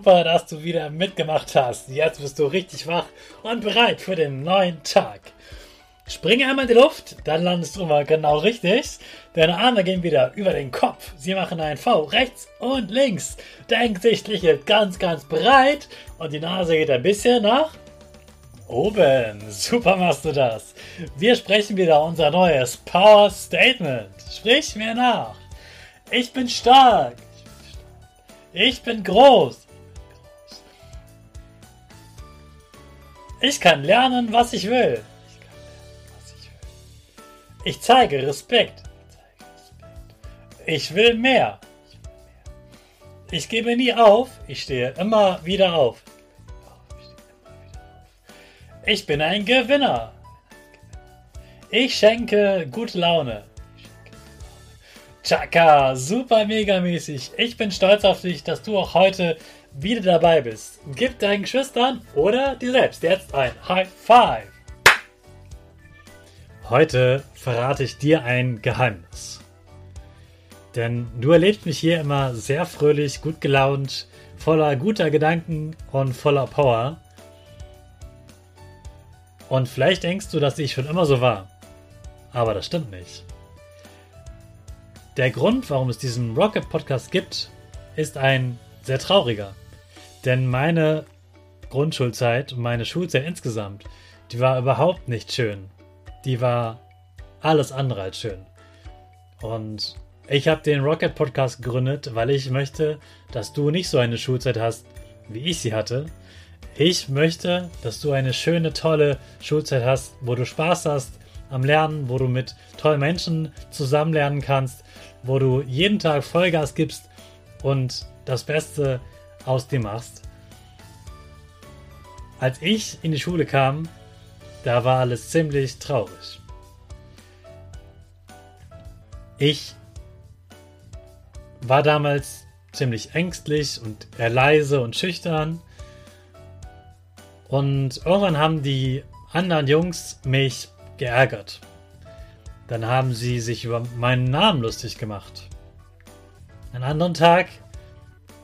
Super, dass du wieder mitgemacht hast. Jetzt bist du richtig wach und bereit für den neuen Tag. Springe einmal in die Luft, dann landest du mal genau richtig. Deine Arme gehen wieder über den Kopf. Sie machen ein V rechts und links. Dein Gesicht liegt ganz, ganz breit und die Nase geht ein bisschen nach oben. Super machst du das. Wir sprechen wieder unser neues Power Statement. Sprich mir nach. Ich bin stark. Ich bin groß. Ich kann lernen, was ich will. Ich zeige Respekt. Ich will mehr. Ich gebe nie auf. Ich stehe immer wieder auf. Ich bin ein Gewinner. Ich schenke gute Laune. Chaka, super mega mäßig. Ich bin stolz auf dich, dass du auch heute wieder dabei bist. Gib deinen Geschwistern oder dir selbst jetzt ein High Five. Heute verrate ich dir ein Geheimnis. Denn du erlebst mich hier immer sehr fröhlich, gut gelaunt, voller guter Gedanken und voller Power. Und vielleicht denkst du, dass ich schon immer so war. Aber das stimmt nicht. Der Grund, warum es diesen Rocket Podcast gibt, ist ein sehr trauriger. Denn meine Grundschulzeit und meine Schulzeit insgesamt, die war überhaupt nicht schön. Die war alles andere als schön. Und ich habe den Rocket Podcast gegründet, weil ich möchte, dass du nicht so eine Schulzeit hast, wie ich sie hatte. Ich möchte, dass du eine schöne, tolle Schulzeit hast, wo du Spaß hast am Lernen, wo du mit tollen Menschen zusammen lernen kannst, wo du jeden Tag Vollgas gibst und das Beste aus dir machst. Als ich in die Schule kam, da war alles ziemlich traurig. Ich war damals ziemlich ängstlich und eher leise und schüchtern. Und irgendwann haben die anderen Jungs mich geärgert. Dann haben sie sich über meinen Namen lustig gemacht. Einen anderen Tag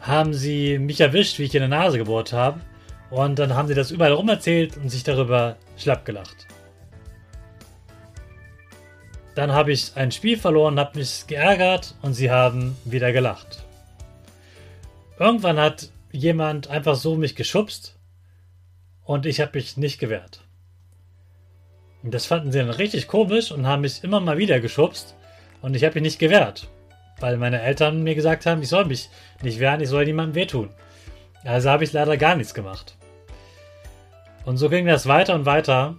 haben sie mich erwischt, wie ich in der Nase gebohrt habe. Und dann haben sie das überall rum erzählt und sich darüber schlapp gelacht. Dann habe ich ein Spiel verloren, habe mich geärgert und sie haben wieder gelacht. Irgendwann hat jemand einfach so mich geschubst und ich habe mich nicht gewehrt. Und das fanden sie dann richtig komisch und haben mich immer mal wieder geschubst und ich habe mich nicht gewehrt weil meine Eltern mir gesagt haben, ich soll mich nicht wehren, ich soll niemandem wehtun. Also habe ich leider gar nichts gemacht. Und so ging das weiter und weiter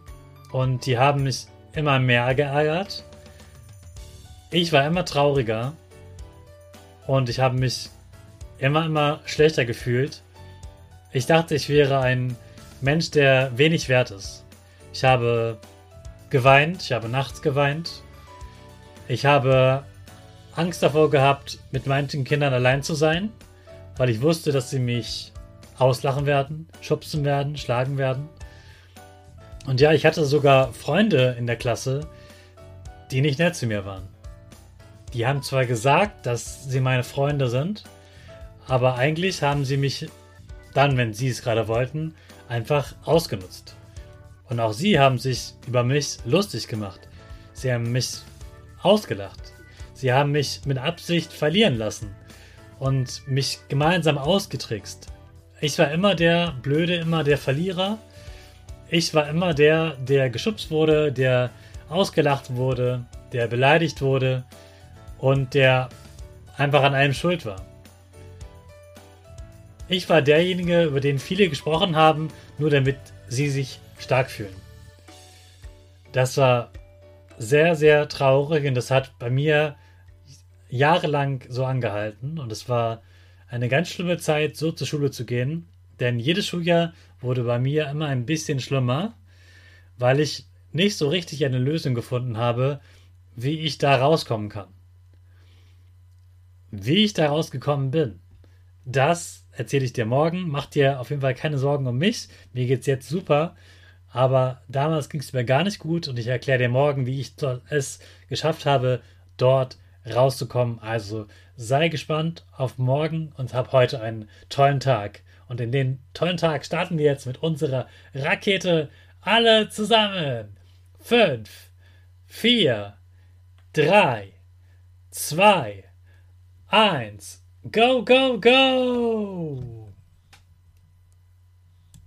und die haben mich immer mehr geärgert. Ich war immer trauriger und ich habe mich immer, immer schlechter gefühlt. Ich dachte, ich wäre ein Mensch, der wenig wert ist. Ich habe geweint, ich habe nachts geweint. Ich habe Angst davor gehabt, mit manchen Kindern allein zu sein, weil ich wusste, dass sie mich auslachen werden, schubsen werden, schlagen werden. Und ja, ich hatte sogar Freunde in der Klasse, die nicht nett zu mir waren. Die haben zwar gesagt, dass sie meine Freunde sind, Aber eigentlich haben sie mich dann, wenn sie es gerade wollten, einfach ausgenutzt. Und auch sie haben sich über mich lustig gemacht. Sie haben mich ausgelacht. Sie haben mich mit Absicht verlieren lassen und mich gemeinsam ausgetrickst. Ich war immer der Blöde, immer der Verlierer. Ich war immer der, der geschubst wurde, der ausgelacht wurde, der beleidigt wurde und der einfach an allem schuld war. Ich war derjenige, über den viele gesprochen haben, nur damit sie sich stark fühlen. Das war sehr, sehr traurig und das hat bei mir jahrelang so angehalten und es war eine ganz schlimme Zeit, so zur Schule zu gehen, denn jedes Schuljahr wurde bei mir immer ein bisschen schlimmer, weil ich nicht so richtig eine Lösung gefunden habe, wie ich da rauskommen kann. Wie ich da rausgekommen bin, das erzähle ich dir morgen. Mach dir auf jeden Fall keine Sorgen um mich. Mir geht's jetzt super. Aber damals ging es mir gar nicht gut und ich erkläre dir morgen, wie ich es geschafft habe, dort rauszukommen. Also sei gespannt auf morgen und hab heute einen tollen Tag. Und in den tollen Tag starten wir jetzt mit unserer Rakete alle zusammen. Fünf, vier, drei, zwei, eins, go, go, go!